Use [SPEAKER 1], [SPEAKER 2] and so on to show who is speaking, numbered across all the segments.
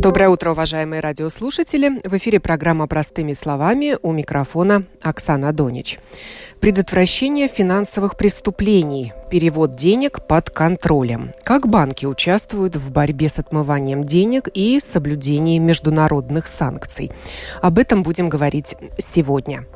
[SPEAKER 1] Доброе утро, уважаемые радиослушатели. В эфире программа «Простыми словами» у микрофона Оксана Донич. Предотвращение финансовых преступлений, перевод денег под контролем. Как банки участвуют в борьбе с отмыванием денег и соблюдением международных санкций. Об этом будем говорить сегодня.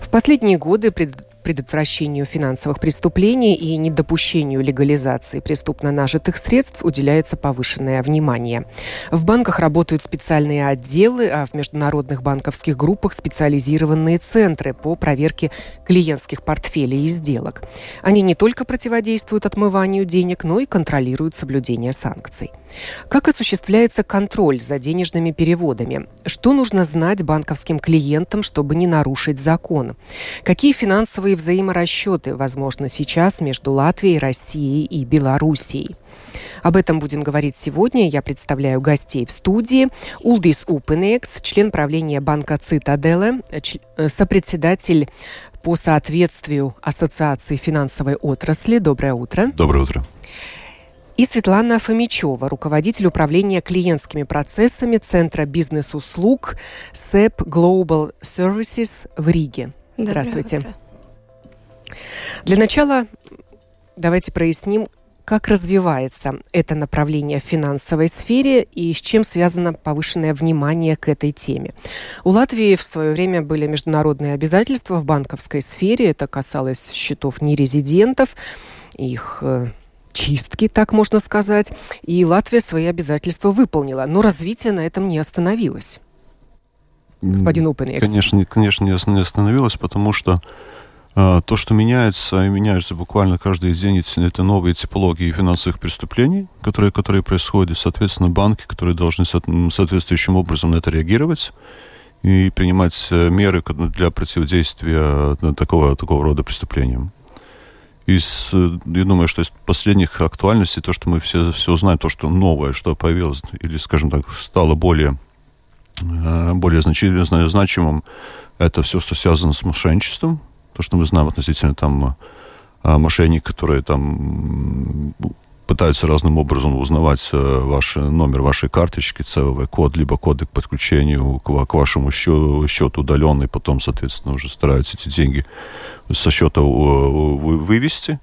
[SPEAKER 1] В последние годы пред предотвращению финансовых преступлений и недопущению легализации преступно нажитых средств уделяется повышенное внимание. В банках работают специальные отделы, а в международных банковских группах специализированные центры по проверке клиентских портфелей и сделок. Они не только противодействуют отмыванию денег, но и контролируют соблюдение санкций. Как осуществляется контроль за денежными переводами? Что нужно знать банковским клиентам, чтобы не нарушить закон? Какие финансовые взаиморасчеты возможны сейчас между Латвией, Россией и Белоруссией? Об этом будем говорить сегодня. Я представляю гостей в студии. Улдис Упенекс, член правления банка Цитаделе, э, сопредседатель по соответствию Ассоциации финансовой отрасли. Доброе утро.
[SPEAKER 2] Доброе утро
[SPEAKER 1] и Светлана Фомичева, руководитель управления клиентскими процессами Центра бизнес-услуг SEP Global Services в Риге. Здравствуйте. Для начала давайте проясним, как развивается это направление в финансовой сфере и с чем связано повышенное внимание к этой теме. У Латвии в свое время были международные обязательства в банковской сфере. Это касалось счетов нерезидентов, их э, чистки, так можно сказать, и Латвия свои обязательства выполнила, но развитие на этом не остановилось. Господин Упенекс.
[SPEAKER 2] Конечно, конечно, не остановилось, потому что э, то, что меняется, и меняется буквально каждый день, это новые типологии финансовых преступлений, которые, которые происходят, соответственно, банки, которые должны соответствующим образом на это реагировать и принимать э, меры для противодействия э, такого, такого рода преступлениям из, э, я думаю, что из последних актуальностей, то, что мы все, все знаем, то, что новое, что появилось, или, скажем так, стало более, э, более значимым, это все, что связано с мошенничеством, то, что мы знаем относительно там э, мошенников, которые там пытаются разным образом узнавать ваш номер вашей карточки, ЦВВ код, либо коды к подключению к, к вашему счету, счету удаленный, потом, соответственно, уже стараются эти деньги со счета вывести.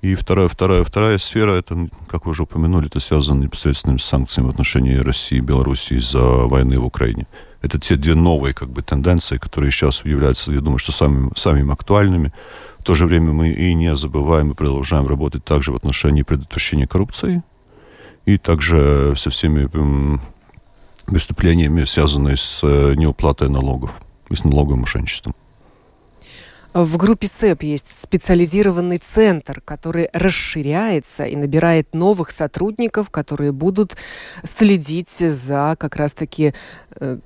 [SPEAKER 2] И вторая, вторая, вторая сфера, это, как вы уже упомянули, это связано непосредственно с санкциями в отношении России и Беларуси из-за войны в Украине. Это те две новые как бы, тенденции, которые сейчас являются, я думаю, что самыми, самыми актуальными. В то же время мы и не забываем, и продолжаем работать также в отношении предотвращения коррупции, и также со всеми преступлениями, связанными с э, неуплатой налогов и с налоговым мошенничеством.
[SPEAKER 1] В группе СЭП есть специализированный центр, который расширяется и набирает новых сотрудников, которые будут следить за как раз-таки э,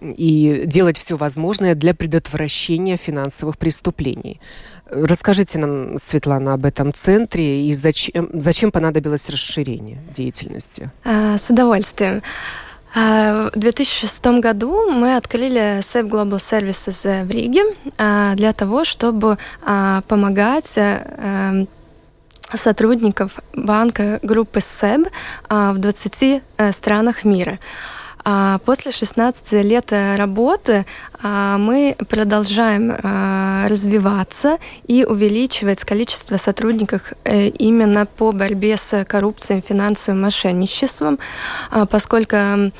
[SPEAKER 1] и делать все возможное для предотвращения финансовых преступлений. Расскажите нам, Светлана, об этом центре и зачем, зачем понадобилось расширение деятельности?
[SPEAKER 3] А, с удовольствием. А, в 2006 году мы открыли SEP Global Services в Риге а, для того, чтобы помогать э, сотрудников банка группы SEB в 20 э, странах мира. А после 16 лет э, работы а, мы продолжаем а, развиваться и увеличивать количество сотрудников э, именно по борьбе с коррупцией, финансовым мошенничеством, поскольку э,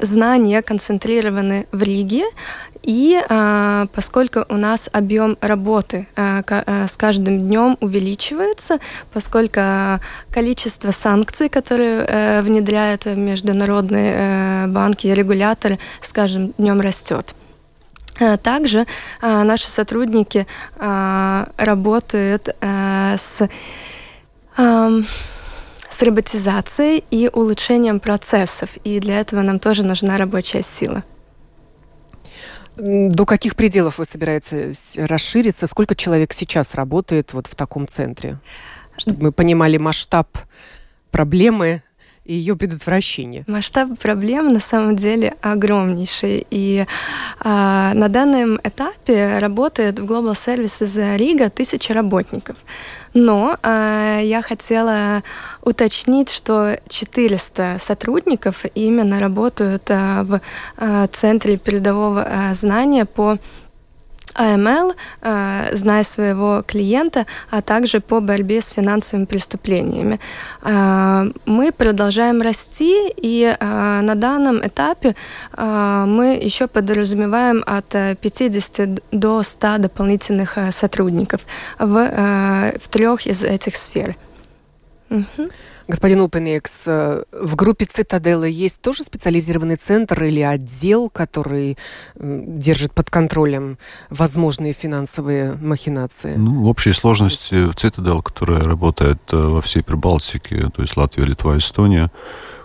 [SPEAKER 3] знания концентрированы в Риге, и а, поскольку у нас объем работы а, а, с каждым днем увеличивается, поскольку количество санкций, которые а, внедряют международные а, банки и регуляторы, с каждым днем растет. Также а, наши сотрудники а, работают а, с, с роботизацией и улучшением процессов, и для этого нам тоже нужна рабочая сила.
[SPEAKER 1] До каких пределов вы собираетесь расшириться? Сколько человек сейчас работает вот в таком центре? Чтобы мы понимали масштаб проблемы и ее предотвращения?
[SPEAKER 3] Масштаб проблем на самом деле огромнейший. И а, на данном этапе работает в Global Services Рига тысяча работников. Но а, я хотела уточнить, что 400 сотрудников именно работают а, в а, Центре передового а, знания по АМЛ, э, зная своего клиента, а также по борьбе с финансовыми преступлениями. Э, мы продолжаем расти, и э, на данном этапе мы еще подразумеваем от 50 до 100 дополнительных сотрудников в, в трех из этих сфер.
[SPEAKER 1] Угу. Господин Опенекс, э, в группе Цитадела есть тоже специализированный центр или отдел, который держит под контролем возможные финансовые махинации?
[SPEAKER 2] Ну, в общей сложности Цитадел, которая работает э, во всей Прибалтике, то есть Латвия, Литва, Эстония,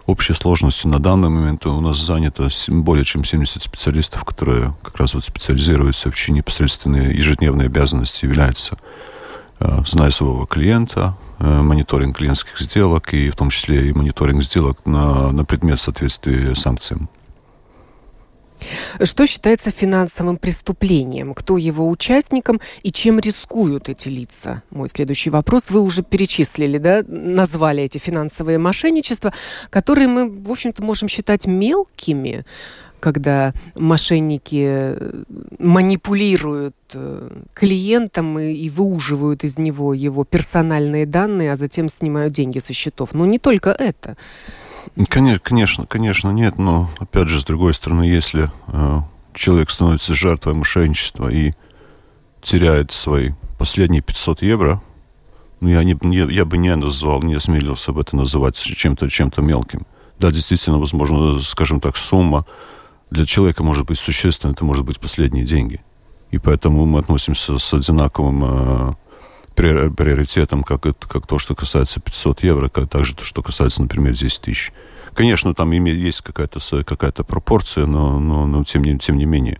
[SPEAKER 2] общей сложности на данный момент у нас занято более чем 70 специалистов, которые как раз вот специализируются в чьи непосредственные ежедневные обязанности являются, э, зная своего клиента, Э, мониторинг клиентских сделок и в том числе и мониторинг сделок на, на предмет соответствия санкциям.
[SPEAKER 1] Что считается финансовым преступлением? Кто его участником и чем рискуют эти лица? Мой следующий вопрос. Вы уже перечислили, да, назвали эти финансовые мошенничества, которые мы, в общем-то, можем считать мелкими когда мошенники э, манипулируют э, клиентом и, и выуживают из него его персональные данные, а затем снимают деньги со счетов. Но не только это.
[SPEAKER 2] Конечно, конечно, нет. Но опять же, с другой стороны, если э, человек становится жертвой мошенничества и теряет свои последние 500 евро, ну, я, не, не, я бы не назвал, не осмелился об этом называть чем-то чем мелким. Да, действительно, возможно, скажем так, сумма для человека может быть существенно, это может быть последние деньги. И поэтому мы относимся с одинаковым э, приоритетом, как, это, как то, что касается 500 евро, как также то, что касается, например, 10 тысяч. Конечно, там есть какая-то какая пропорция, но, но, но тем, не, тем не менее.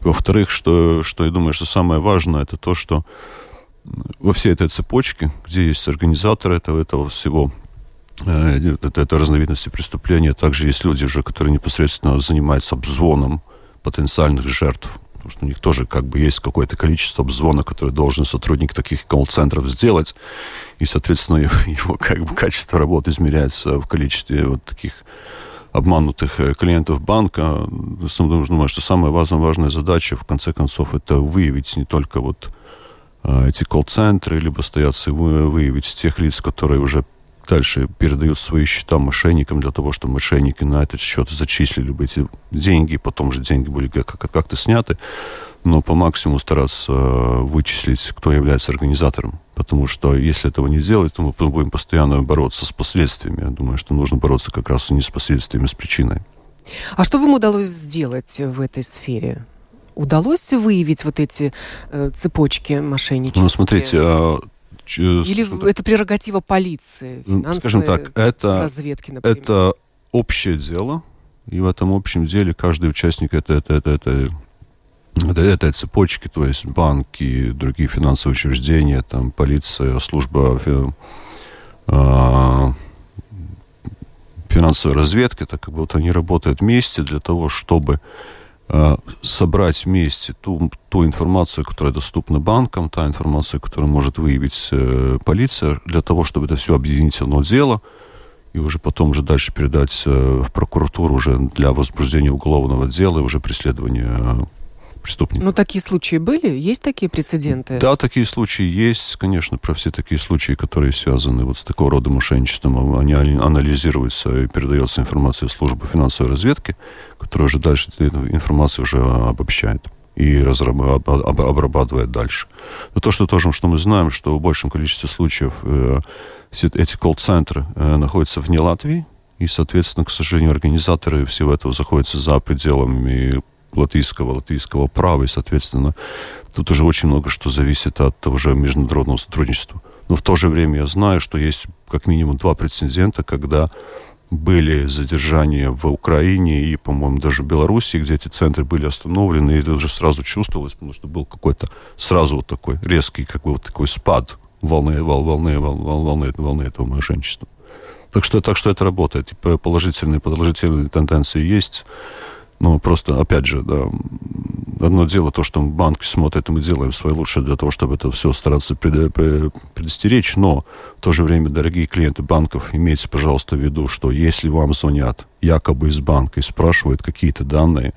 [SPEAKER 2] Во-вторых, что, что я думаю, что самое важное, это то, что во всей этой цепочке, где есть организаторы этого, этого всего, это, это разновидности преступления. Также есть люди уже, которые непосредственно занимаются обзвоном потенциальных жертв. Потому что у них тоже как бы есть какое-то количество обзвона, которое должен сотрудник таких колл-центров сделать. И, соответственно, его, его как бы качество работы измеряется в количестве вот таких обманутых э, клиентов банка. Думаю, что самая важная, важная задача, в конце концов, это выявить не только вот э, эти колл-центры, либо стояться выявить тех лиц, которые уже дальше передают свои счета мошенникам для того, чтобы мошенники на этот счет зачислили бы эти деньги, потом же деньги были как-то сняты, но по максимуму стараться э, вычислить, кто является организатором. Потому что если этого не делать, то мы будем постоянно бороться с последствиями. Я думаю, что нужно бороться как раз не с последствиями, а с причиной.
[SPEAKER 1] А что вам удалось сделать в этой сфере? Удалось выявить вот эти э, цепочки мошенничества?
[SPEAKER 2] Ну, смотрите, а,
[SPEAKER 1] или это прерогатива полиции,
[SPEAKER 2] Скажем так, это, разведки, например? Это общее дело, и в этом общем деле каждый участник это, это, это, это, это, этой цепочки, то есть банки, другие финансовые учреждения, там, полиция, служба э, финансовой разведки, так как будто они работают вместе для того, чтобы Э, собрать вместе ту, ту информацию, которая доступна банкам, та информация, которую может выявить э, полиция, для того, чтобы это все объединить в одно дело, и уже потом уже дальше передать э, в прокуратуру уже для возбуждения уголовного дела и уже преследования э, преступников.
[SPEAKER 1] Ну, такие случаи были? Есть такие прецеденты?
[SPEAKER 2] Да, такие случаи есть. Конечно, про все такие случаи, которые связаны вот с такого рода мошенничеством, они анализируются и передается информация службы финансовой разведки, которая уже дальше эту информацию уже обобщает и обрабатывает дальше. Но то, что тоже, что мы знаем, что в большем количестве случаев э, эти колл-центры э, находятся вне Латвии, и, соответственно, к сожалению, организаторы всего этого заходятся за пределами латвийского, латвийского права, и, соответственно, тут уже очень много что зависит от того же международного сотрудничества. Но в то же время я знаю, что есть как минимум два прецедента, когда были задержания в Украине и, по-моему, даже в Беларуси, где эти центры были остановлены, и это уже сразу чувствовалось, потому что был какой-то сразу вот такой резкий, как бы вот такой спад волны, волны, волны, волны, волны этого мошенничества. Так что, так что это работает. Положительные, положительные тенденции есть. Но просто, опять же, да, одно дело то, что банки смотрят, и мы делаем свое лучшее для того, чтобы это все стараться предостеречь, но в то же время, дорогие клиенты банков, имейте, пожалуйста, в виду, что если вам звонят якобы из банка и спрашивают какие-то данные,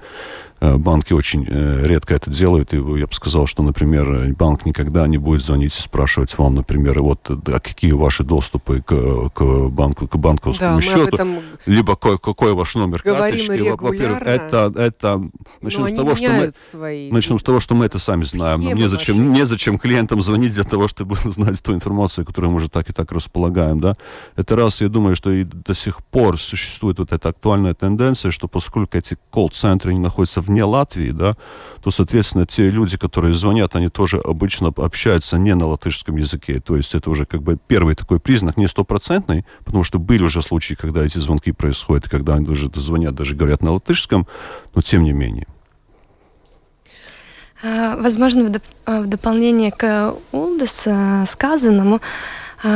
[SPEAKER 2] банки очень э, редко это делают, и я бы сказал, что, например, банк никогда не будет звонить и спрашивать вам, например, вот а какие ваши доступы к, к банку, к банковскому да, счету, либо какой, какой ваш номер карточки. Во-первых, это, это начнем с того, что мы свои... начнем с того, что мы это сами знаем. Нам незачем, незачем клиентам звонить для того, чтобы узнать ту информацию, которую мы уже так и так располагаем, да. Это раз, я думаю, что и до сих пор существует вот эта актуальная тенденция, что поскольку эти колл-центры не находятся вне Латвии, да, то, соответственно, те люди, которые звонят, они тоже обычно общаются не на латышском языке. То есть это уже как бы первый такой признак, не стопроцентный, потому что были уже случаи, когда эти звонки происходят, когда они даже звонят, даже говорят на латышском, но тем не менее.
[SPEAKER 3] А, возможно, в, доп в дополнение к Улдес э, сказанному, а,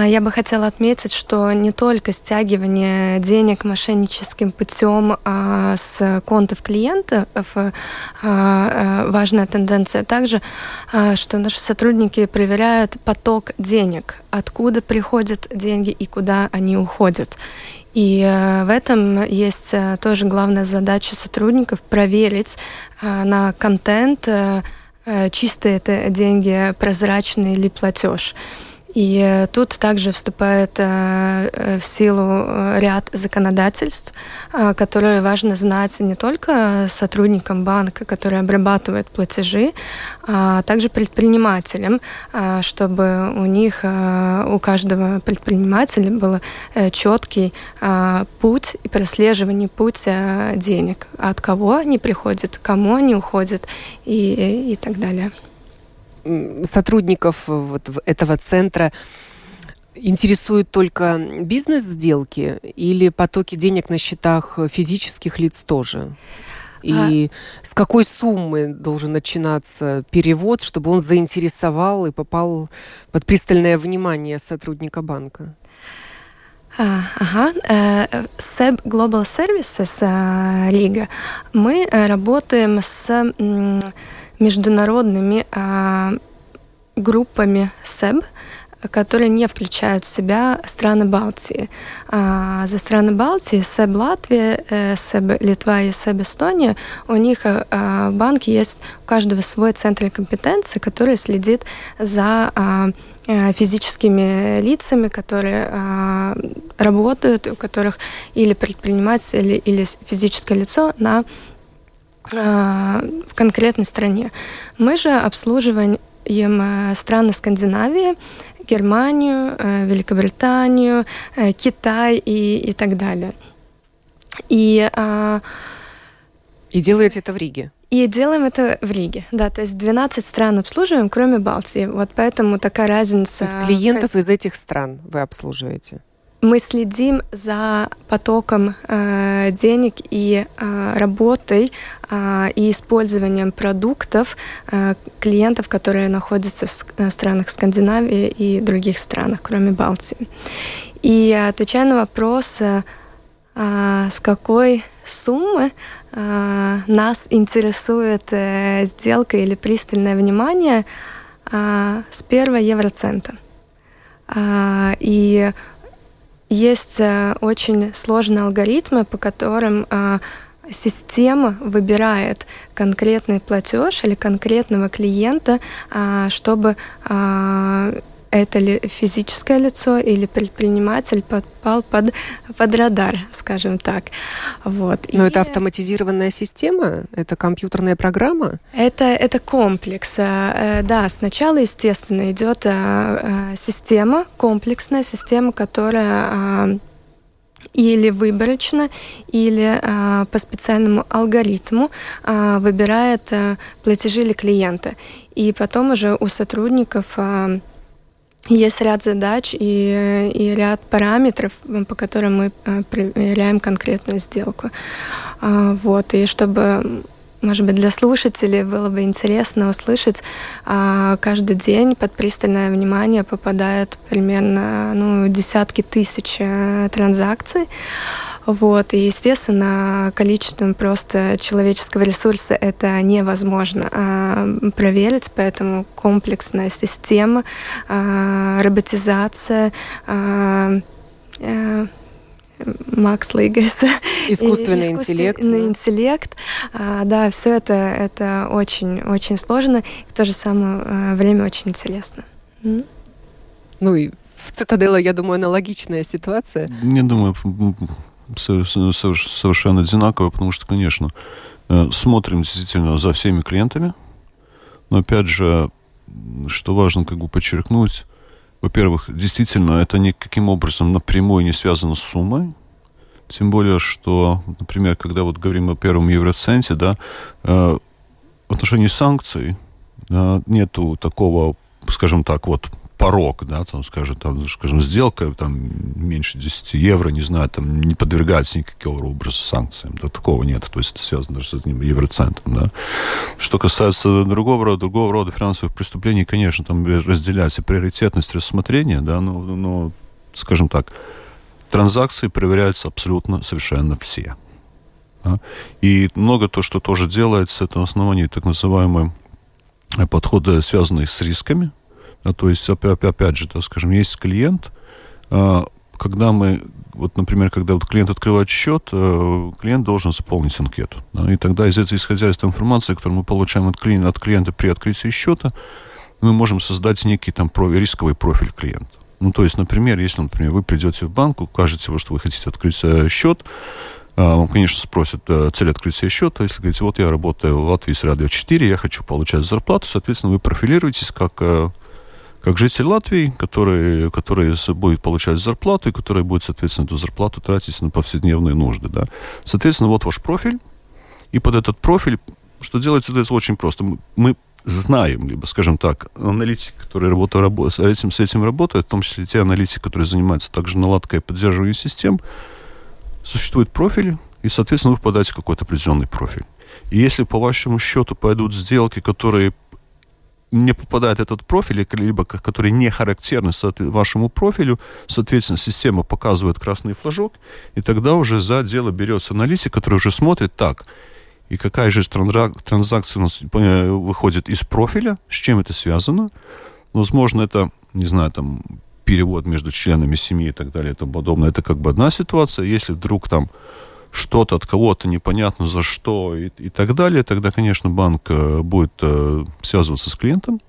[SPEAKER 3] я бы хотела отметить, что не только стягивание денег мошенническим путем а, с контов клиентов а, важная тенденция, также, что наши сотрудники проверяют поток денег, откуда приходят деньги и куда они уходят. И в этом есть тоже главная задача сотрудников проверить на контент, чистые это деньги, прозрачный ли платеж. И э, тут также вступает э, э, в силу ряд законодательств, которые важно знать не только сотрудникам банка, которые обрабатывают платежи, а также предпринимателям, чтобы у них, у каждого предпринимателя был четкий путь и прослеживание пути денег, от кого они приходят, кому они уходят и, и так далее
[SPEAKER 1] сотрудников вот этого центра интересуют только бизнес-сделки или потоки денег на счетах физических лиц тоже? И а... с какой суммы должен начинаться перевод, чтобы он заинтересовал и попал под пристальное внимание сотрудника банка?
[SPEAKER 3] А, ага. SEB Global Services Лига. Мы э, работаем с международными а, группами СЭБ, которые не включают в себя страны Балтии. А за страны Балтии, СЭБ Латвия, э, СЭБ Литва и СЭБ Эстония, у них а, в банке есть у каждого свой центр компетенции, который следит за а, э, физическими лицами, которые а, работают, у которых или предприниматель, или физическое лицо на а, в конкретной стране. Мы же обслуживаем э, страны Скандинавии, Германию, э, Великобританию, э, Китай и, и так далее.
[SPEAKER 1] И, а, и делаете это в Риге?
[SPEAKER 3] И делаем это в Риге, да, то есть 12 стран обслуживаем, кроме Балтии. Вот поэтому такая разница.
[SPEAKER 1] То есть клиентов из этих стран вы обслуживаете?
[SPEAKER 3] Мы следим за потоком э, денег и э, работой э, и использованием продуктов э, клиентов, которые находятся в э, странах Скандинавии и других странах, кроме Балтии. И отвечая на вопрос, э, э, с какой суммы э, нас интересует э, сделка или пристальное внимание, э, с первого евроцента. Э, и есть э, очень сложные алгоритмы, по которым э, система выбирает конкретный платеж или конкретного клиента, э, чтобы это ли физическое лицо или предприниматель попал под, под радар, скажем так. Вот.
[SPEAKER 1] Но И это автоматизированная система? Это компьютерная программа?
[SPEAKER 3] Это, это комплекс. Э, да, сначала, естественно, идет э, э, система, комплексная система, которая или выборочно, или а, по специальному алгоритму а, выбирает а, платежи или клиента. И потом уже у сотрудников а, есть ряд задач и, и ряд параметров, по которым мы э, проверяем конкретную сделку. А, вот, и чтобы может быть, для слушателей было бы интересно услышать, а, каждый день под пристальное внимание попадает примерно ну, десятки тысяч э, транзакций. Вот. И, естественно, количеством просто человеческого ресурса это невозможно а, проверить, поэтому комплексная система, а, роботизация, а, а, mākslīgais
[SPEAKER 1] искусственный интеллект,
[SPEAKER 3] искусственный да. интеллект, а, да, все это это очень очень сложно и в то же самое а, время очень интересно.
[SPEAKER 1] Ну и в Цитадела, я думаю, аналогичная ситуация.
[SPEAKER 2] Не думаю, совершенно одинаково, потому что, конечно, э, смотрим действительно за всеми клиентами, но опять же, что важно как бы подчеркнуть, во-первых, действительно, это никаким образом напрямую не связано с суммой. Тем более, что, например, когда вот говорим о первом евроценте, да, э, в отношении санкций нету такого, скажем так, вот порог, да, там, скажем, там, скажем, сделка там меньше 10 евро, не знаю, там не подвергается никакого образа санкциям, да, такого нет, то есть это связано даже с одним евроцентом, да. Что касается другого рода, другого рода финансовых преступлений, конечно, там разделяется приоритетность рассмотрения, да, но, но скажем так, транзакции проверяются абсолютно совершенно все. Да? И много то, что тоже делается, это на основании так называемого подхода, связанных с рисками, то есть, опять же, так скажем, есть клиент, а, когда мы, вот, например, когда вот клиент открывает счет, а, клиент должен заполнить анкету. Да, и тогда, из этой, исходя из той информации, которую мы получаем от клиента, от клиента при открытии счета, мы можем создать некий там рисковый профиль клиента. Ну, то есть, например, если, например, вы придете в банк, укажете, что вы хотите открыть э, счет, вам, конечно, спросят э, цель открытия счета. Если говорите, вот я работаю в Латвии с Радио 4, я хочу получать зарплату, соответственно, вы профилируетесь как э, как житель Латвии, который, который будет получать зарплату и который будет, соответственно, эту зарплату тратить на повседневные нужды. Да. Соответственно, вот ваш профиль, и под этот профиль, что делается, это очень просто. Мы знаем, либо, скажем так, аналитики, которые работают, с, этим, с этим работают, в том числе те аналитики, которые занимаются также наладкой и поддерживанием систем, существуют профили, и, соответственно, вы попадаете в какой-то определенный профиль. И если по вашему счету пойдут сделки, которые не попадает этот профиль, либо который не характерны вашему профилю, соответственно, система показывает красный флажок, и тогда уже за дело берется аналитик, который уже смотрит так, и какая же транзакция у нас э, выходит из профиля, с чем это связано. Возможно, это, не знаю, там, перевод между членами семьи и так далее и тому подобное. Это как бы одна ситуация. Если вдруг там что-то от кого-то непонятно за что и, и так далее, тогда, конечно, банк э, будет э, связываться с клиентом,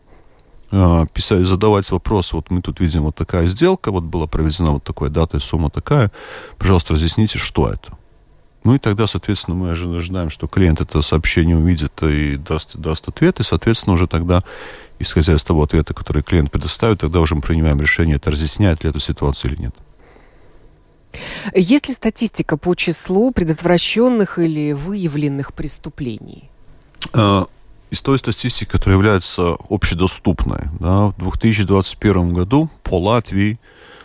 [SPEAKER 2] э, писать, задавать вопросы. Вот мы тут видим вот такая сделка, вот была проведена вот такая дата и сумма такая. Пожалуйста, разъясните, что это. Ну и тогда, соответственно, мы ожидаем, что клиент это сообщение увидит и даст, даст ответ, и, соответственно, уже тогда, исходя из того ответа, который клиент предоставит, тогда уже мы принимаем решение, это разъясняет ли эту ситуацию или нет.
[SPEAKER 1] Есть ли статистика по числу предотвращенных или выявленных преступлений?
[SPEAKER 2] А, из той статистики, которая является общедоступной, да, в 2021 году по Латвии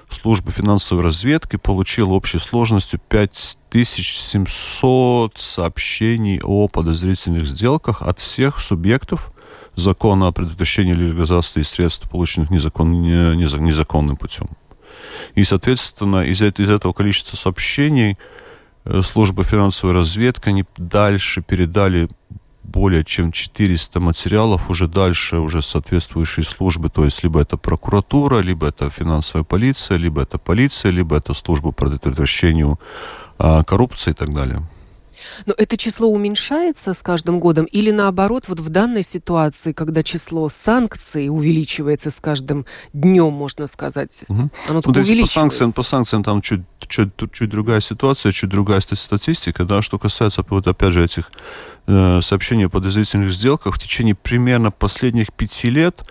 [SPEAKER 2] служба финансовой разведки получила общей сложностью 5700 сообщений о подозрительных сделках от всех субъектов закона о предотвращении легализации средств, полученных незакон, незаконным путем. И, соответственно, из, из этого количества сообщений э, служба финансовой разведки, они дальше передали более чем 400 материалов уже дальше, уже соответствующие службы, то есть либо это прокуратура, либо это финансовая полиция, либо это полиция, либо это служба по предотвращению а, коррупции и так далее.
[SPEAKER 1] Но это число уменьшается с каждым годом или наоборот, вот в данной ситуации, когда число санкций увеличивается с каждым днем, можно сказать,
[SPEAKER 2] угу. оно только ну, увеличивается? По санкциям, по санкциям там чуть, чуть, чуть другая ситуация, чуть другая статистика, да, что касается вот опять же этих э, сообщений о подозрительных сделках, в течение примерно последних пяти лет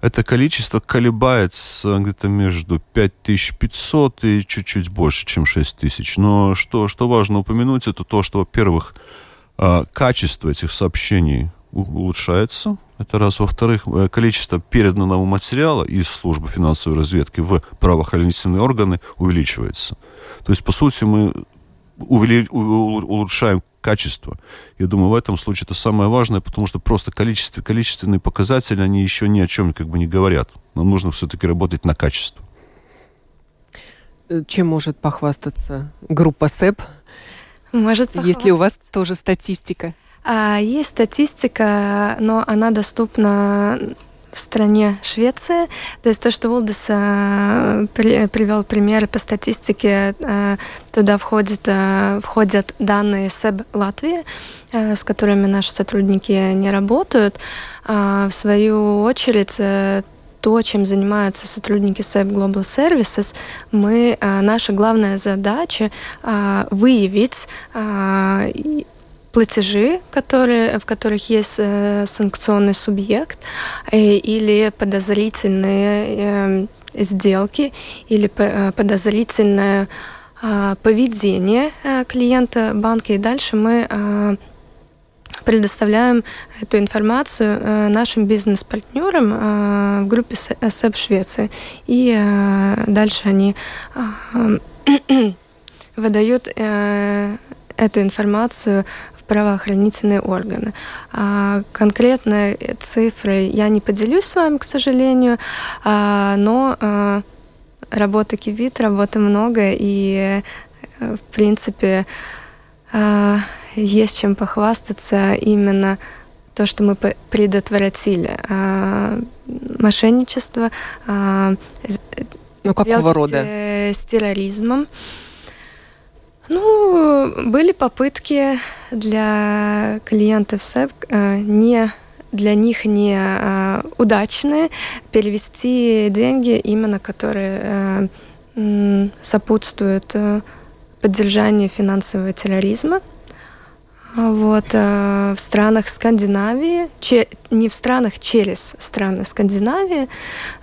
[SPEAKER 2] это количество колебается где-то между 5500 и чуть-чуть больше, чем 6000. Но что, что важно упомянуть, это то, что, во-первых, а, качество этих сообщений улучшается. Это раз. Во-вторых, э, количество переданного материала из службы финансовой разведки в правоохранительные органы увеличивается. То есть, по сути, мы улучшаем качество. Я думаю, в этом случае это самое важное, потому что просто количество, количественные показатели, они еще ни о чем как бы не говорят. Нам нужно все-таки работать на качество.
[SPEAKER 1] Э, чем может похвастаться группа СЭП?
[SPEAKER 3] Может
[SPEAKER 1] похвастаться. Есть ли у вас тоже статистика?
[SPEAKER 3] А, есть статистика, но она доступна в стране Швеция. То есть то, что Улдис э, при, привел примеры по статистике, э, туда входит, э, входят данные СЭБ Латвии, э, с которыми наши сотрудники не работают. Э, в свою очередь, э, то, чем занимаются сотрудники SAP Global Services, мы, э, наша главная задача э, выявить э, платежи, которые, в которых есть э, санкционный субъект, э, или подозрительные э, сделки, или э, подозрительное э, поведение э, клиента банка. И дальше мы э, предоставляем эту информацию э, нашим бизнес-партнерам э, в группе СЭП Швеции. И э, дальше они э, выдают э, эту информацию правоохранительные органы. А конкретно цифры я не поделюсь с вами, к сожалению, а, но а, работы кивит, работы много, и, э, в принципе, а, есть чем похвастаться именно то, что мы предотвратили а, мошенничество. А,
[SPEAKER 1] ну, какого рода?
[SPEAKER 3] С, с терроризмом. Ну, были попытки для клиентов СЭП э, не для них не э, удачные перевести деньги, именно которые э, сопутствуют поддержанию финансового терроризма. Вот, в странах Скандинавии, не в странах, через страны Скандинавии,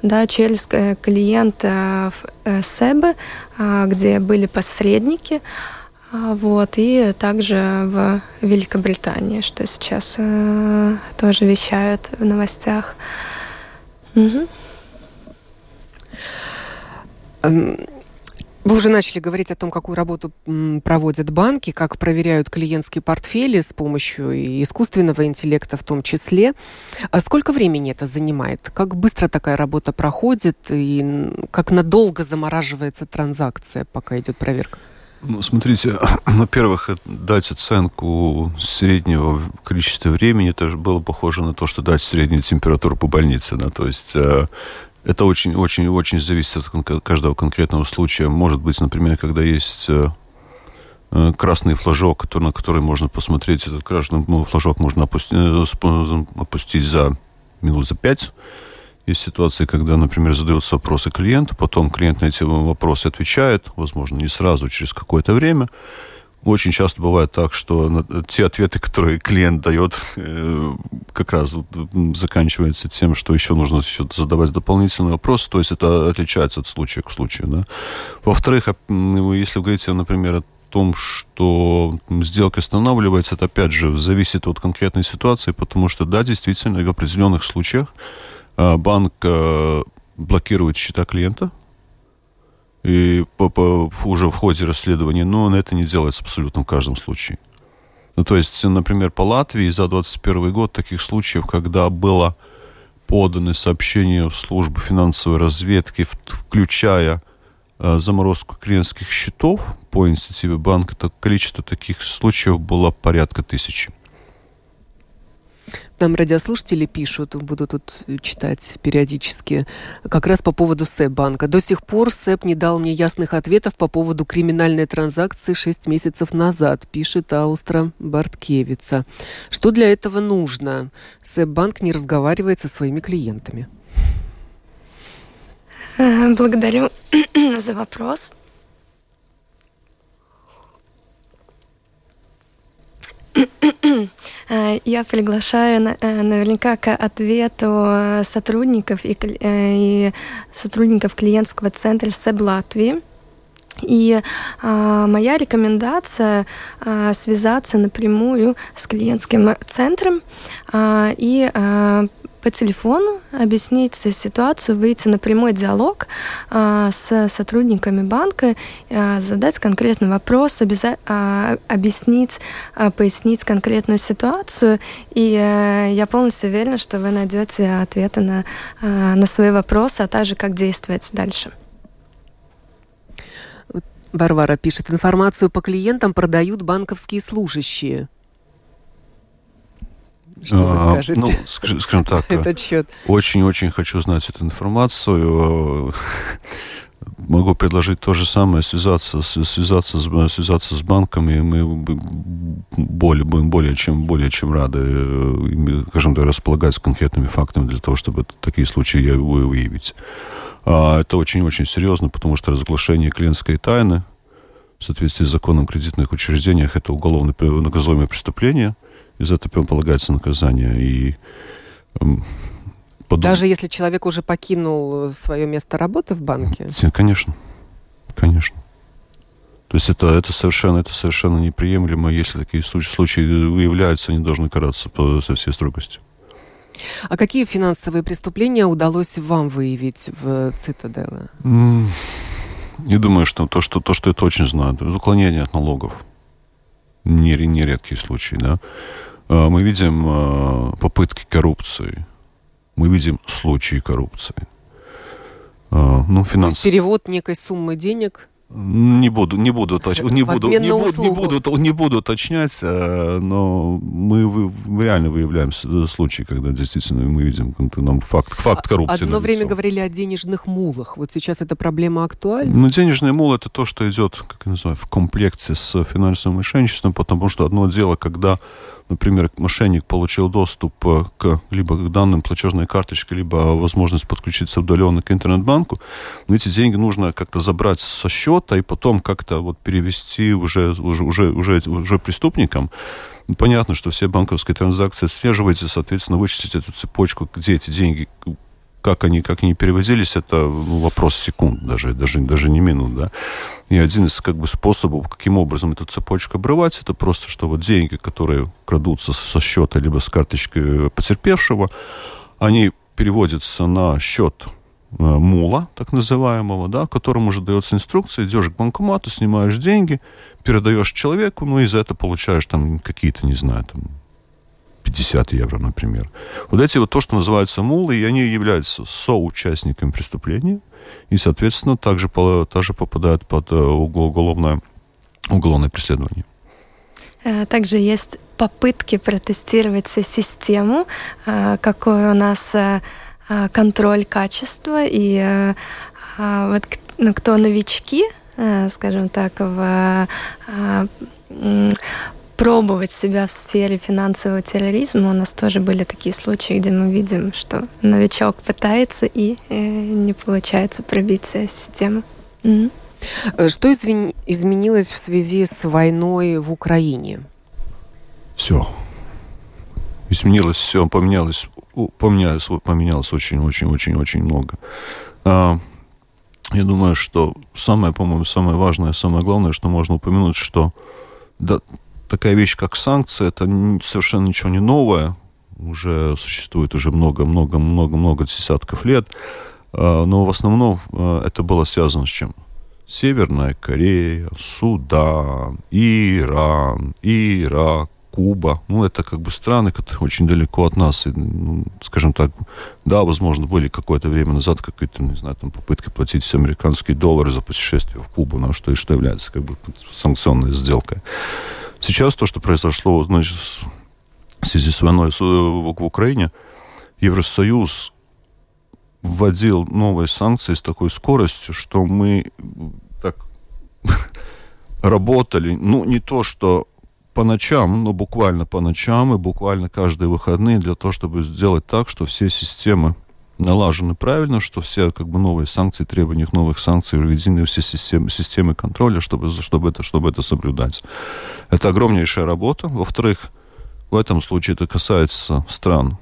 [SPEAKER 3] да, через клиентов СЭБы, где были посредники, вот, и также в Великобритании, что сейчас э, тоже вещают в новостях. Угу.
[SPEAKER 1] Вы уже начали говорить о том, какую работу проводят банки, как проверяют клиентские портфели с помощью искусственного интеллекта в том числе. А сколько времени это занимает? Как быстро такая работа проходит и как надолго замораживается транзакция, пока идет проверка?
[SPEAKER 2] Ну, смотрите, во-первых, дать оценку среднего количества времени, это было похоже на то, что дать среднюю температуру по больнице. Да? То есть э, это очень-очень-очень зависит от каждого конкретного случая. Может быть, например, когда есть э, э, красный флажок, на который можно посмотреть, этот красный флажок можно опустить, опустить за минут за пять есть ситуации, когда, например, задаются вопросы клиента, потом клиент на эти вопросы отвечает, возможно, не сразу, через какое-то время. Очень часто бывает так, что те ответы, которые клиент дает, э, как раз заканчиваются тем, что еще нужно еще задавать дополнительный вопрос, то есть это отличается от случая к случаю. Да? Во-вторых, если вы говорите, например, о том, что сделка останавливается, это опять же зависит от конкретной ситуации, потому что, да, действительно, в определенных случаях а, банк э, блокирует счета клиента, и по, по, уже в ходе расследования, но он это не делается абсолютно в каждом случае. Ну, то есть, например, по Латвии за 2021 год таких случаев, когда было поданы сообщения в службу финансовой разведки, включая э, заморозку клиентских счетов по инициативе банка, то количество таких случаев было порядка тысячи.
[SPEAKER 1] Нам радиослушатели пишут, буду тут читать периодически, как раз по поводу СЭП-банка. До сих пор СЭП не дал мне ясных ответов по поводу криминальной транзакции 6 месяцев назад, пишет Аустра Барткевица. Что для этого нужно? СЭП-банк не разговаривает со своими клиентами.
[SPEAKER 3] Э, благодарю за вопрос. Э, я приглашаю э, наверняка к ответу сотрудников и, э, и сотрудников клиентского центра СЭБ Латвии. И а, моя рекомендация а, связаться напрямую с клиентским центром а, и а, по телефону объяснить ситуацию, выйти на прямой диалог а, с сотрудниками банка, а, задать конкретный вопрос, обяза- а, объяснить, а, пояснить конкретную ситуацию. И а, я полностью уверена, что вы найдете ответы на, а, на свои вопросы, а также как действовать дальше.
[SPEAKER 1] Варвара пишет, информацию по клиентам продают банковские служащие. Что вы
[SPEAKER 2] А,
[SPEAKER 1] скажете?
[SPEAKER 2] Ну, скажем, так, очень-очень хочу знать эту информацию. Могу предложить то же самое, связаться, связаться, с, связаться с банками. Мы б- более, будем более чем, более чем рады, э, скажем так, располагать с конкретными фактами для того, чтобы такие случаи вы- выявить. А, Это очень-очень серьезно, потому что разглашение клиентской тайны в соответствии с законом о кредитных учреждениях это уголовно наказуемое преступление. И за это полагается наказание. И подоб-
[SPEAKER 1] Даже если человек уже покинул свое место работы в банке?
[SPEAKER 2] Конечно, конечно. То есть это, это, совершенно, это совершенно неприемлемо. Если такие случаи, случаи выявляются, они должны караться по, со всей строгостью.
[SPEAKER 1] А какие финансовые преступления удалось вам выявить в Цитаделе?
[SPEAKER 2] М, Не думаю, что то, что, то, что я точно знаю, это уклонение от налогов. Нере- Нередкие случаи, да. А, Мы видим а, попытки коррупции. Мы видим случаи коррупции. А, Ну,
[SPEAKER 1] То есть
[SPEAKER 2] финанс...
[SPEAKER 1] перевод некой суммы денег?
[SPEAKER 2] Не буду, не буду, точ- не буду, не буду, не буду, не буду уточнять, э, но мы, вы- мы реально выявляем случаи, когда действительно мы видим нам факт, факт коррупции.
[SPEAKER 1] Одно время говорили о денежных мулах. Вот сейчас эта проблема актуальна?
[SPEAKER 2] Ну, денежный мул это то, что идет, как я называю, в комплекте с финансовым мошенничеством, потому что одно дело, когда, например, мошенник получил доступ э, к либо к данным платежной карточки, либо возможность подключиться удаленно к интернет-банку, эти деньги нужно как-то забрать со счета и потом как-то вот перевести уже, уже, уже, уже, уже преступникам. Понятно, что все банковские транзакции отслеживаются, соответственно, вычислить эту цепочку, где эти деньги, как они, как они переводились, это вопрос секунд, даже, даже, даже не минут, да. И один из как бы способов, каким образом эту цепочку обрывать, это просто, что вот деньги, которые крадутся со счета либо с карточки потерпевшего, они переводятся на счет э, мула, так называемого, да, которому уже дается инструкция, идешь к банкомату, снимаешь деньги, передаешь человеку, ну и за это получаешь там какие-то, не знаю, там 50 евро, например. Вот эти вот то, что называются мулы, и они являются соучастниками преступления, и, соответственно, также, также попадают под э, угол- уголовное, уголовное преследование.
[SPEAKER 3] Э, Также есть попытки протестировать систему, э, какой у нас контроль качества. И вот ну, кто новички, скажем так, в пробовать себя в сфере финансового терроризма. У нас тоже были такие случаи, где мы видим, что новичок пытается и э, не получается пробить э, систему.
[SPEAKER 1] Э, Что извин- изменилось в связи с войной в Украине?
[SPEAKER 2] Все. Изменилось все, поменялось, у- поменялось, вот поменялось очень-очень-очень-очень много. А, я думаю, что самое, по-моему, самое важное, самое главное, что можно упомянуть, что да, такая вещь, как санкции, это совершенно ничего не новое, уже существует уже много-много-много-много десятков лет, А, но в основном а, это было связано с чем? Северная Корея, Судан, Иран, Ирак, Куба. Ну, это как бы страны, которые очень далеко от нас. И, ну, скажем так, да, возможно, были какое-то время назад какие-то, не знаю, там попытки платить американские доллары за путешествие в Кубу, ну, что и что является как бы санкционной сделкой. Сейчас то, что произошло значит, в связи с войной в, в Украине, Евросоюз вводил новые санкции с такой скоростью, что мы так работали, ну, не то, что по ночам, но буквально по ночам и буквально каждые выходные для того, чтобы сделать так, что все системы налажены правильно, что все как бы новые санкции, требования новых санкций введены все системы, системы контроля, чтобы, чтобы, это, чтобы это соблюдать. Это огромнейшая работа. Во-вторых, в этом случае это касается стран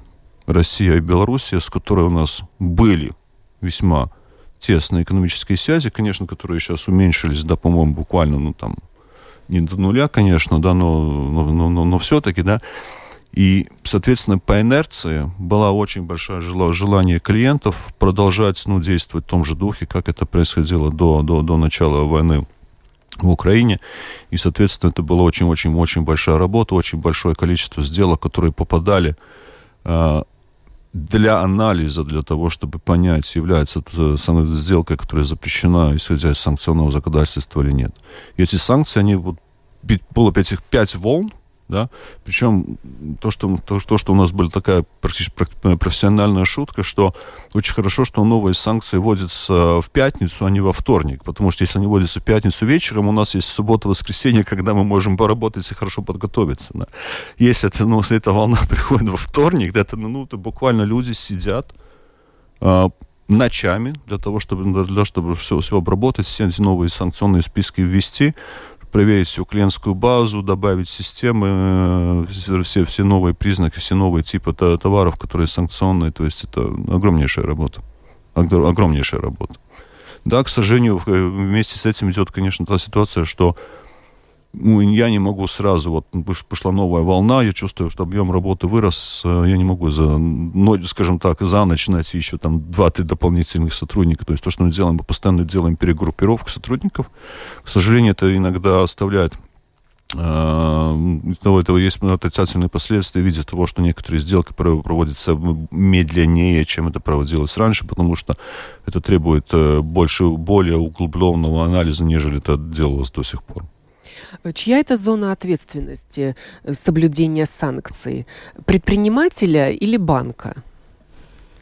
[SPEAKER 2] Россия и Белоруссия, с которой у нас были весьма тесные экономические связи, конечно, которые сейчас уменьшились, да, по-моему, буквально, ну, там, не до нуля, конечно, да, но, но, но, но, но все-таки, да. И, соответственно, по инерции было очень большое желание клиентов продолжать ну, действовать в том же духе, как это происходило до, до, до начала войны в Украине. И, соответственно, это была очень-очень-очень большая работа, очень большое количество сделок, которые попадали э, для анализа, для того, чтобы понять, является это сделкой, которая запрещена, исходя из санкционного законодательства или нет. И эти санкции, они вот было этих пять волн, да, причем то что, то, то, что у нас была такая практически профессиональная шутка, что очень хорошо, что новые санкции вводятся в пятницу, а не во вторник, потому что если они вводятся в пятницу вечером, у нас есть суббота-воскресенье, когда мы можем поработать и хорошо подготовиться. Да. Если, это, ну, эта волна приходит во вторник, да, это, ну, то буквально люди сидят, а, ночами для того, чтобы, для, чтобы все, все обработать, все эти новые санкционные списки ввести, проверить всю клиентскую базу, добавить системы, э, все, все новые признаки, все новые типы товаров, которые санкционные. То есть это огромнейшая работа. Огромнейшая работа. Да, к сожалению, вместе с этим идет, конечно, та ситуация, что ну, я не могу сразу, вот пошла новая волна, я чувствую, что объем работы вырос, э, я не могу за, ну, скажем так, за ночь найти еще там 2-3 дополнительных сотрудника. То есть то, что мы делаем, мы постоянно делаем перегруппировку сотрудников. К сожалению, это иногда оставляет э, того этого есть отрицательные последствия в виде того, что некоторые сделки проводятся медленнее, чем это проводилось раньше, потому что это требует э, больше, более углубленного анализа, нежели это делалось до сих пор.
[SPEAKER 1] Чья это зона ответственности э, соблюдения санкций? Предпринимателя или банка?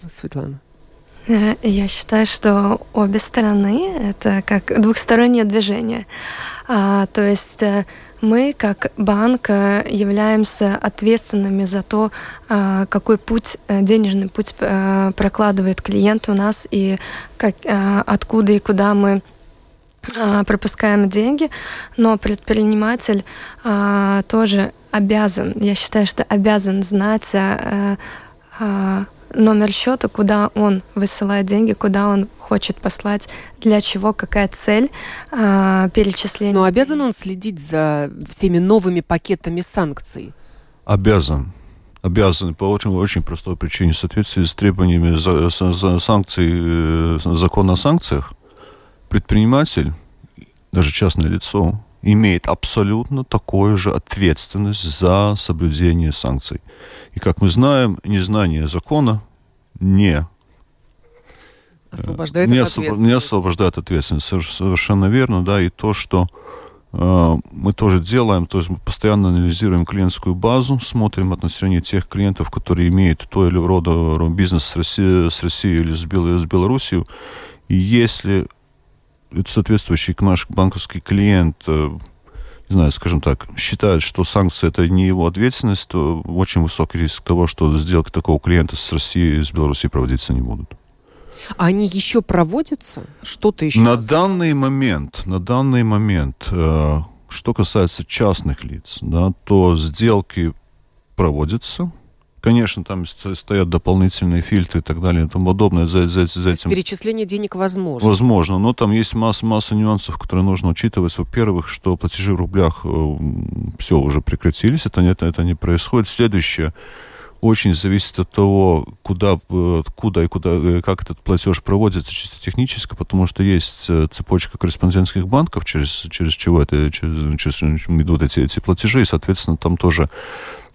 [SPEAKER 1] Светлана.
[SPEAKER 3] Э, я считаю, что обе стороны — это как двухстороннее движение. А, то есть э, мы, как банк, являемся ответственными за то, какой путь, денежный путь прокладывает клиент у нас и как, откуда и куда мы пропускаем деньги, но предприниматель а, тоже обязан, я считаю, что обязан знать а, а, номер счета, куда он высылает деньги, куда он хочет послать, для чего, какая цель а, перечисления.
[SPEAKER 1] Но обязан он следить за всеми новыми пакетами санкций?
[SPEAKER 2] Обязан. Обязан по очень, очень простой причине. В соответствии с требованиями за, за, за санкций, э, закона о санкциях, предприниматель, даже частное лицо, имеет абсолютно такую же ответственность за соблюдение санкций. И, как мы знаем, незнание закона не
[SPEAKER 1] освобождает не,
[SPEAKER 2] освоб... не освобождает ответственность. Совершенно верно, да, и то, что э, мы тоже делаем, то есть мы постоянно анализируем клиентскую базу, смотрим отношение тех клиентов, которые имеют то или рода бизнес с Россией, с Россией или с, Бел... с Белоруссией, и если соответствующий наш банковский клиент, э, не знаю, скажем так, считает, что санкции это не его ответственность, то очень высокий риск того, что сделки такого клиента с Россией, с Белоруссией проводиться не будут.
[SPEAKER 1] А они еще проводятся? Что-то еще?
[SPEAKER 2] На данный момент, на данный момент, э, что касается частных лиц, да, то сделки проводятся, Конечно, там стоят дополнительные фильтры и так далее и тому подобное. За, за, за этим...
[SPEAKER 1] Перечисление денег возможно.
[SPEAKER 2] Возможно, но там есть масса, масса нюансов, которые нужно учитывать. Во-первых, что платежи в рублях э, все уже прекратились, это, это, это не происходит. Следующее, очень зависит от того, куда, э, куда и куда, э, как этот платеж проводится чисто технически, потому что есть э, цепочка корреспондентских банков, через, через чего это, через, через, идут эти, эти платежи, и, соответственно, там тоже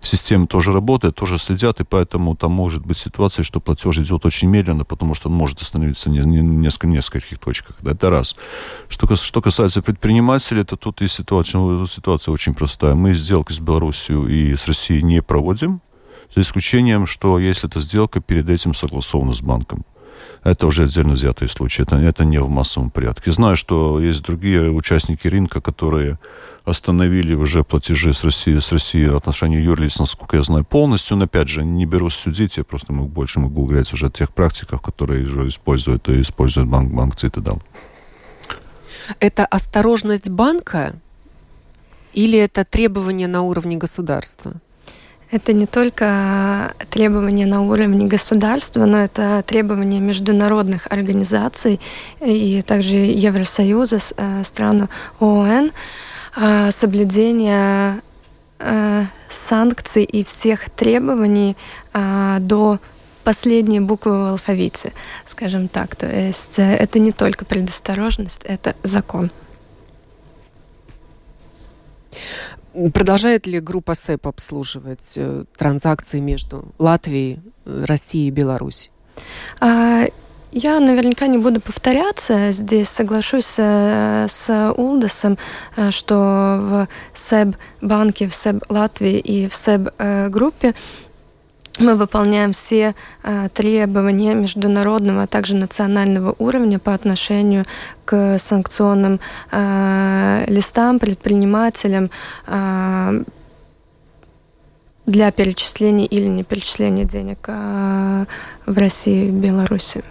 [SPEAKER 2] система тоже работает, тоже следят, и поэтому там может быть ситуация, что платеж идет очень медленно, потому что он может остановиться не, не, несколько, нескольких точках. Да, это раз. Что, что касается предпринимателей, то тут есть ситуация, ситуация очень простая. Мы сделки с Белоруссией и с Россией не проводим, за исключением, что если эта сделка перед этим согласована с банком. Это уже отдельно взятые случаи, это, это не в массовом порядке. Знаю, что есть другие участники рынка, которые остановили уже платежи с Россией, с Россией в отношении юрлиц, насколько я знаю, полностью. Но, опять же, не берусь судить, я просто могу, больше могу говорить уже о тех практиках, которые уже используют и используют банк, банк Цитадел.
[SPEAKER 1] Это осторожность банка или это требование на уровне государства?
[SPEAKER 3] Это не только требования на уровне государства, но это требования международных организаций и также Евросоюза, э, стран ООН, а, соблюдения э, санкций и всех требований э, до последней буквы в алфавите, скажем так. То есть э, это не только предосторожность, это закон.
[SPEAKER 1] Продолжает ли группа СЭП обслуживать э, транзакции между Латвией, Россией и Беларусью?
[SPEAKER 3] А, я наверняка не буду повторяться. Здесь соглашусь э, с Улдасом, э, что в СЭБ банке, в СЭБ Латвии и в СЭБ группе мы выполняем все э, требования международного, а также национального уровня по отношению к санкционным э, листам, предпринимателям э, для перечисления или не перечисления денег в России и Беларуси.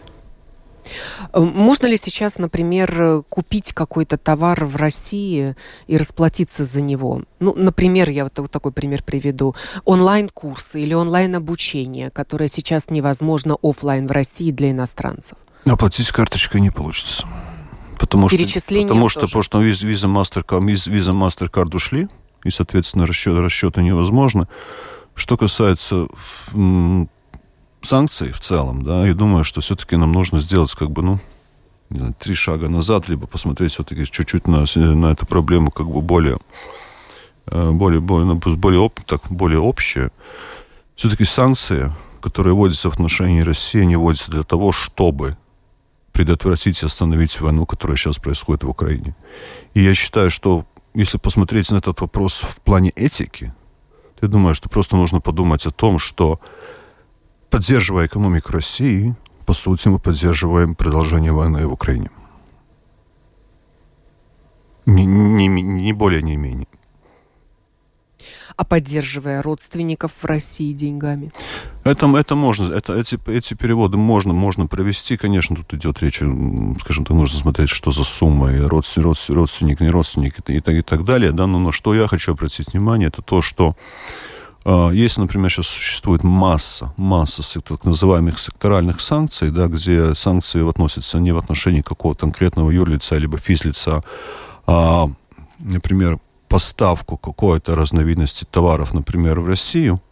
[SPEAKER 1] Э, можно ли сейчас, например, купить какой-то товар в России и расплатиться за него? Ну, например, я вот, вот такой пример приведу. Онлайн-курсы или онлайн-обучение, которое сейчас невозможно офлайн в России для иностранцев.
[SPEAKER 2] Оплатить карточкой не получится. Потому что, потому что, потому что виза MasterCard, виза MasterCard ушли, и, соответственно, расчет, расчеты невозможно. Что касается санкций в целом, да, и думаю, что все-таки нам нужно сделать как бы, ну, не знаю, три шага назад, либо посмотреть все-таки чуть-чуть на, на эту проблему как бы более, э, более, более, ну, более, так, более общее. Все-таки санкции, которые вводятся в отношении России, не вводятся для того, чтобы предотвратить и остановить войну, которая сейчас происходит в Украине. И я считаю, что если посмотреть на этот вопрос в плане этики, я думаю, что просто нужно подумать о том, что поддерживая экономику России, по сути, мы поддерживаем продолжение войны в Украине. Не, не, не более, не менее.
[SPEAKER 1] А поддерживая родственников в России деньгами?
[SPEAKER 2] Это, это можно, это, эти, эти переводы можно, можно провести. Конечно, тут идет речь, скажем так, нужно смотреть, что за сумма, и родственник, родственник, родственник не родственник и, и, и так далее. Да? Но на что я хочу обратить внимание, это то, что а, если, например, сейчас существует масса, масса так называемых секторальных санкций, да, где санкции относятся не в отношении какого-то конкретного юрлица либо физлица, а, например, поставку какой-то разновидности товаров, например, в Россию,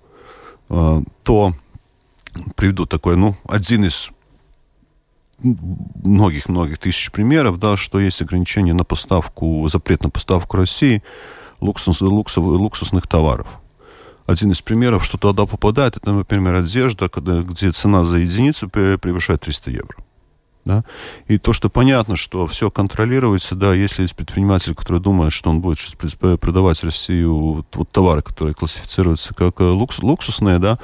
[SPEAKER 2] а, то приведу такой, ну, один из многих-многих тысяч примеров, да, что есть ограничение на поставку, запрет на поставку России луксус, луксов, луксусных товаров – один из примеров, что туда попадает, это, например, одежда, когда, где цена за единицу превышает 300 евро. Да? И то, что понятно, что все контролируется, да, если есть предприниматель, который думает, что он будет продавать в Россию вот, вот товары, которые классифицируются как э, лукс, луксусные, да,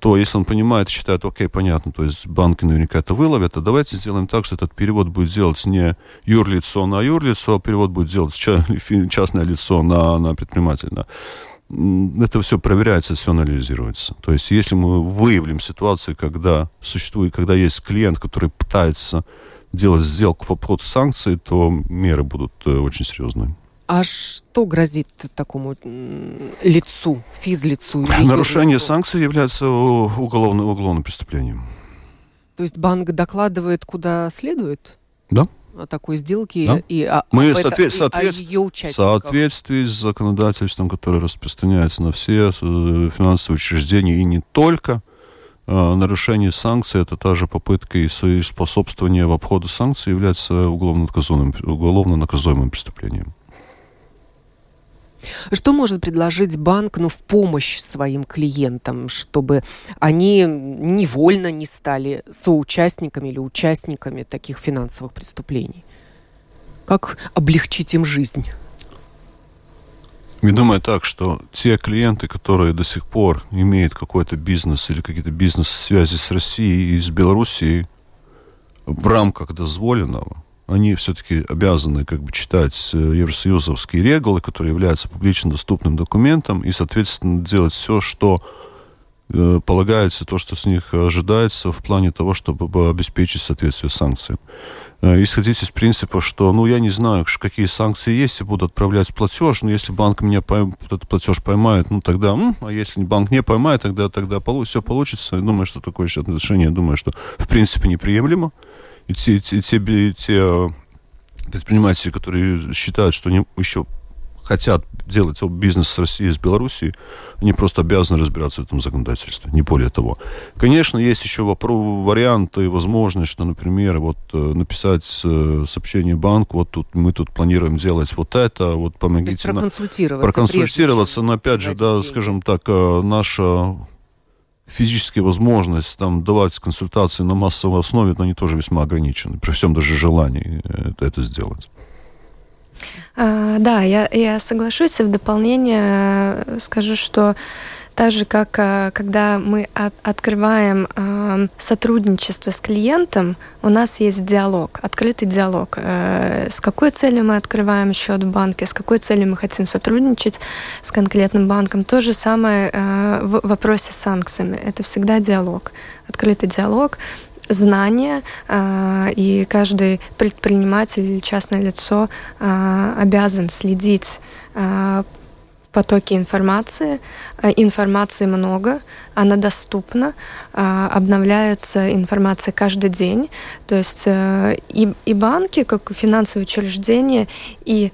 [SPEAKER 2] то если он понимает и считает, окей, понятно, то есть банки наверняка это выловят, то давайте сделаем так, что этот перевод будет делать не юрлицо на юрлицо, а перевод будет делать частное лицо на, на предпринимателя. Это все проверяется, все анализируется. То есть, если мы выявим ситуацию, когда существует, когда есть клиент, который пытается делать сделку в обход санкций, то меры будут э, очень серьезные.
[SPEAKER 1] А что грозит такому лицу, физлицу?
[SPEAKER 2] Нарушение лицу? санкций является уголовным, уголовным преступлением.
[SPEAKER 1] То есть банк докладывает, куда следует?
[SPEAKER 2] Да
[SPEAKER 1] такой сделки да? и
[SPEAKER 2] а, Мы это, соответ, соответ, и, ее участников. В соответствии с законодательством, которое распространяется на все э, финансовые учреждения и не только, э, нарушение санкций, это та же попытка и способствование в обходу санкций является уголовно наказуемым, уголовно наказуемым преступлением.
[SPEAKER 1] Что может предложить банк ну, в помощь своим клиентам, чтобы они невольно не стали соучастниками или участниками таких финансовых преступлений? Как облегчить им жизнь?
[SPEAKER 2] Я думаю так, что те клиенты, которые до сих пор имеют какой-то бизнес или какие-то бизнес-связи с Россией и с Белоруссией в рамках дозволенного, они все-таки обязаны как бы читать э, евросоюзовские регулы, которые являются публично доступным документом, и, соответственно, делать все, что э, полагается, то, что с них ожидается в плане того, чтобы обеспечить соответствие санкциям. Э, исходить из принципа, что, ну, я не знаю, какие санкции есть, и буду отправлять платеж, но если банк меня пойм, этот платеж поймает, ну, тогда, м, а если банк не поймает, тогда, тогда все получится. Я думаю, что такое решение, я думаю, что, в принципе, неприемлемо и те, те, те, те предприниматели, которые считают, что они еще хотят делать бизнес с Россией, с Белоруссией, они просто обязаны разбираться в этом законодательстве, не более того. Конечно, есть еще вопрос, варианты, возможность, что, например, вот э, написать э, сообщение банку, вот тут мы тут планируем делать вот это, вот помогите. То
[SPEAKER 1] есть проконсультироваться.
[SPEAKER 2] На, проконсультироваться, но опять же, да, деньги. скажем так, э, наша физическая возможность там, давать консультации на массовой основе, но они тоже весьма ограничены, при всем даже желании это, это сделать.
[SPEAKER 3] А, да, я, я соглашусь, и в дополнение э, скажу, что так же, как э, когда мы от, открываем э, сотрудничество с клиентом, у нас есть диалог, открытый диалог. Э, с какой целью мы открываем счет в банке, с какой целью мы хотим сотрудничать с конкретным банком. То же самое э, в вопросе с санкциями. Это всегда диалог, открытый диалог знания, э, и каждый предприниматель или частное лицо э, обязан следить э, потоки информации. Информации много, она доступна, обновляется информация каждый день. То есть и, и банки, как финансовые учреждения, и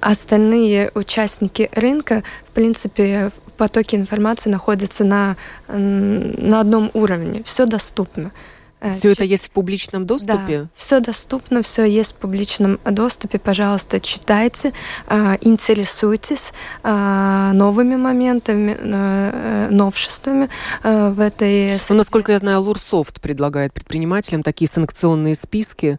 [SPEAKER 3] остальные участники рынка, в принципе, потоки информации находятся на, на одном уровне. Все доступно.
[SPEAKER 1] Э, все это есть в публичном доступе?
[SPEAKER 3] Да, все доступно, все есть в публичном доступе. Пожалуйста, читайте, э, интересуйтесь э, новыми моментами, новшествами в этой...
[SPEAKER 1] Ну, насколько я знаю, Лурсофт предлагает предпринимателям такие санкционные списки,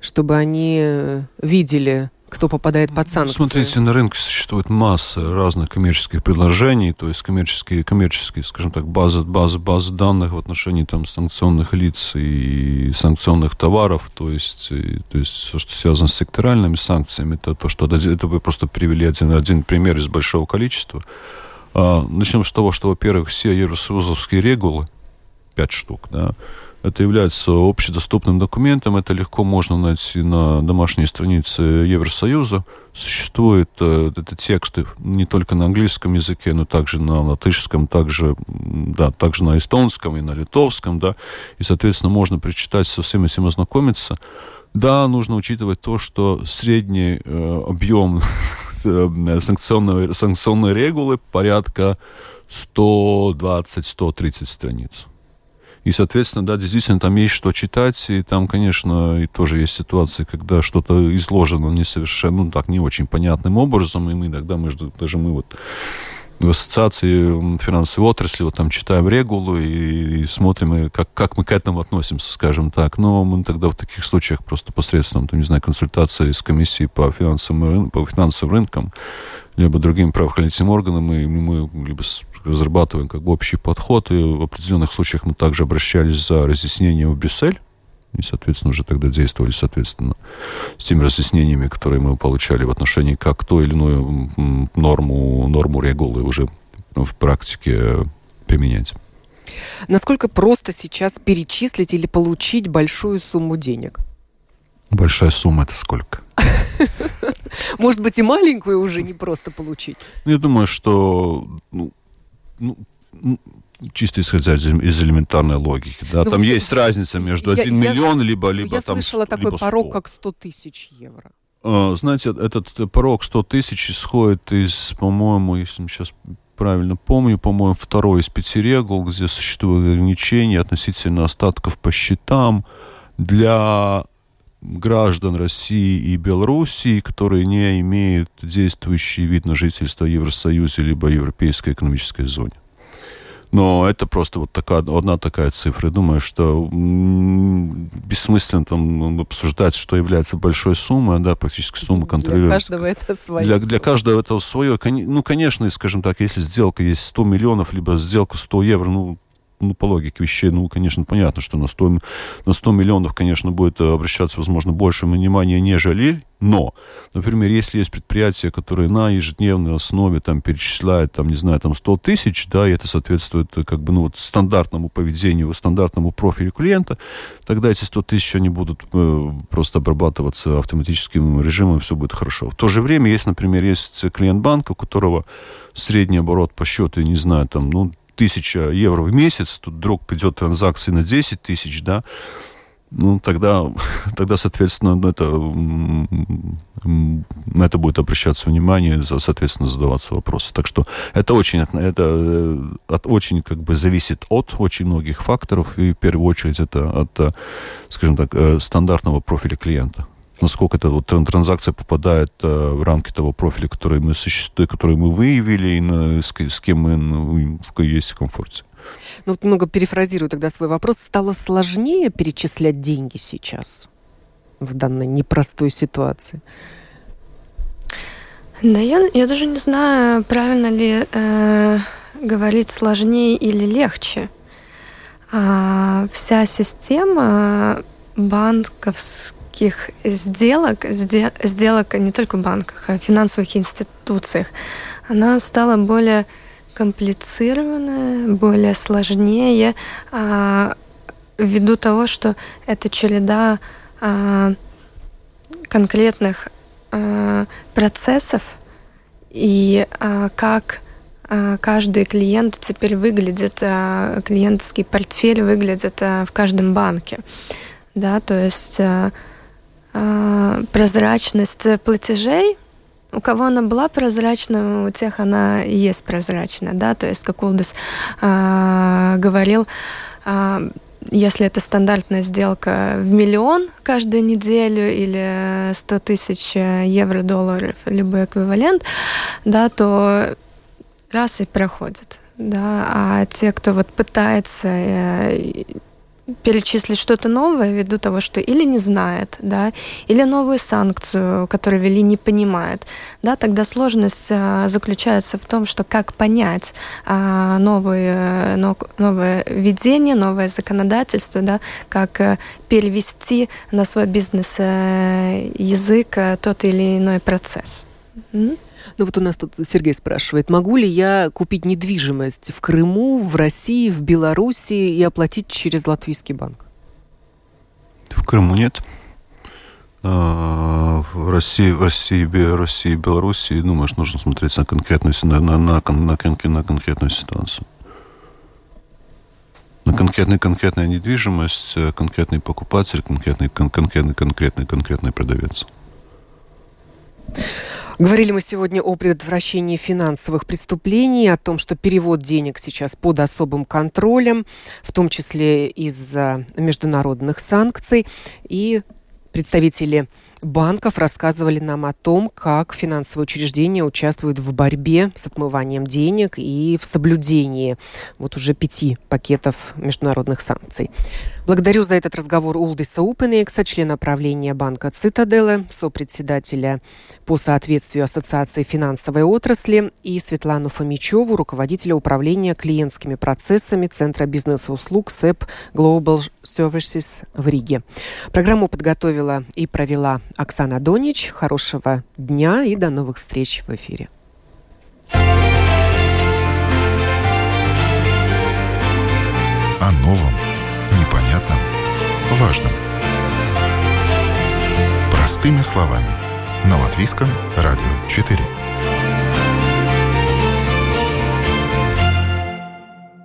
[SPEAKER 1] чтобы они видели кто попадает под санкции?
[SPEAKER 2] Смотрите, на рынке существует масса разных коммерческих предложений, то есть коммерческие, коммерческие, скажем так, базы, базы, базы данных в отношении там санкционных лиц и санкционных товаров, то есть, и, то есть все, что связано с секторальными санкциями, это то, что это вы просто привели один, один пример из большого количества. А, начнем с того, что, во-первых, все евросоюзовские регулы, пять штук, да, это является общедоступным документом, это легко можно найти на домашней странице Евросоюза. Существуют э, это тексты не только на английском языке, но также на латышском, также, да, также на эстонском и на литовском, да, и, соответственно, можно прочитать, со всем этим ознакомиться. Да, нужно учитывать то, что средний э, объем э, санкционной, санкционной регулы порядка 120-130 страниц. И, соответственно, да, действительно, там есть что читать, и там, конечно, и тоже есть ситуации, когда что-то изложено не совершенно, ну, так, не очень понятным образом, и мы иногда, мы, даже мы вот в ассоциации финансовой отрасли, вот там читаем регулу и, и смотрим, как, как мы к этому относимся, скажем так. Но мы тогда в таких случаях просто посредством, там, не знаю, консультации с комиссией по финансовым, по финансовым рынкам, либо другим правоохранительным органам, мы, мы либо разрабатываем как бы общий подход, и в определенных случаях мы также обращались за разъяснением в Брюссель, и, соответственно, уже тогда действовали, соответственно, с теми разъяснениями, которые мы получали в отношении как то или иную норму, норму регулы уже ну, в практике применять.
[SPEAKER 1] Насколько просто сейчас перечислить или получить большую сумму денег?
[SPEAKER 2] Большая сумма это сколько?
[SPEAKER 1] Может быть, и маленькую уже не просто получить?
[SPEAKER 2] Я думаю, что ну, ну, чисто исходя из, из элементарной логики. Да? Ну, там есть разница между я, 1 я, миллион, либо, либо
[SPEAKER 1] я
[SPEAKER 2] там
[SPEAKER 1] Я слышала такой
[SPEAKER 2] 100.
[SPEAKER 1] порог, как 100 тысяч евро.
[SPEAKER 2] А, знаете, этот порог 100 тысяч исходит из, по-моему, если сейчас правильно помню, по-моему, второй из пяти регул, где существуют ограничения относительно остатков по счетам для граждан России и Белоруссии, которые не имеют действующий вид на жительство в Евросоюзе либо Европейской экономической зоне. Но это просто вот такая, одна такая цифра. думаю, что бессмысленно там обсуждать, что является большой суммой, да, практически сумма контролируется.
[SPEAKER 1] Для каждого это свое.
[SPEAKER 2] Для, для каждого это свое. Ну, конечно, скажем так, если сделка есть 100 миллионов, либо сделка 100 евро, ну, ну, по логике вещей, ну, конечно, понятно, что на 100, на 100 миллионов, конечно, будет э, обращаться, возможно, больше внимания, нежели, но, например, если есть предприятие, которое на ежедневной основе там перечисляет, там, не знаю, там 100 тысяч, да, и это соответствует э, как бы, ну, вот стандартному поведению, стандартному профилю клиента, тогда эти 100 тысяч, они будут э, просто обрабатываться автоматическим режимом, все будет хорошо. В то же время, есть, например, есть клиент банка, у которого средний оборот по счету, не знаю, там, ну, тысяча евро в месяц, тут вдруг придет транзакции на 10 тысяч, да, ну, тогда, тогда соответственно, ну, это, на это будет обращаться внимание, соответственно, задаваться вопросы. Так что это очень, это э, от, очень как бы зависит от очень многих факторов, и в первую очередь это от, скажем так, э, стандартного профиля клиента насколько эта вот транзакция попадает э, в рамки того профиля, который мы, который мы выявили, и на, с, с кем мы ну, есть в комфорте.
[SPEAKER 1] Ну, вот немного перефразирую тогда свой вопрос. Стало сложнее перечислять деньги сейчас в данной непростой ситуации?
[SPEAKER 3] Да, я, я даже не знаю, правильно ли э, говорить сложнее или легче. А, вся система банковских сделок, сделок не только в банках, а в финансовых институциях, она стала более комплицированная, более сложнее, а, ввиду того, что это череда а, конкретных а, процессов и а, как а, каждый клиент теперь выглядит, а, клиентский портфель выглядит а, в каждом банке. Да, то есть прозрачность платежей – у кого она была прозрачна, у тех она и есть прозрачна, да, то есть, как Улдис э, говорил, э, если это стандартная сделка в миллион каждую неделю или 100 тысяч евро, долларов, любой эквивалент, да, то раз и проходит. Да, а те, кто вот пытается э, перечислить что-то новое ввиду того, что или не знает, да, или новую санкцию, которую ввели, не понимает, да, тогда сложность а, заключается в том, что как понять а, новые, но, новое введение, новое законодательство, да, как а, перевести на свой бизнес а, язык тот или иной процесс.
[SPEAKER 1] Mm-hmm. Ну вот у нас тут Сергей спрашивает, могу ли я купить недвижимость в Крыму, в России, в Беларуси и оплатить через латвийский банк?
[SPEAKER 2] В Крыму нет. А, в России, в России, России, Беларуси, ну, нужно смотреть на конкретную, на, на, на, на, на конкретную ситуацию. На конкретную конкретная недвижимость, э, конкретный покупатель, конкретный, кон, конкретный, конкретный, конкретный продавец.
[SPEAKER 1] Говорили мы сегодня о предотвращении финансовых преступлений, о том, что перевод денег сейчас под особым контролем, в том числе из-за международных санкций. И представители банков рассказывали нам о том, как финансовые учреждения участвуют в борьбе с отмыванием денег и в соблюдении вот уже пяти пакетов международных санкций. Благодарю за этот разговор Улдиса Упенекса, члена правления банка «Цитаделы», сопредседателя по соответствию Ассоциации финансовой отрасли, и Светлану Фомичеву, руководителя управления клиентскими процессами Центра бизнес-услуг СЭП Global Services в Риге. Программу подготовила и провела Оксана Донич. Хорошего дня и до новых встреч в эфире.
[SPEAKER 4] О новом, непонятном, важном. Простыми словами. На Латвийском радио 4.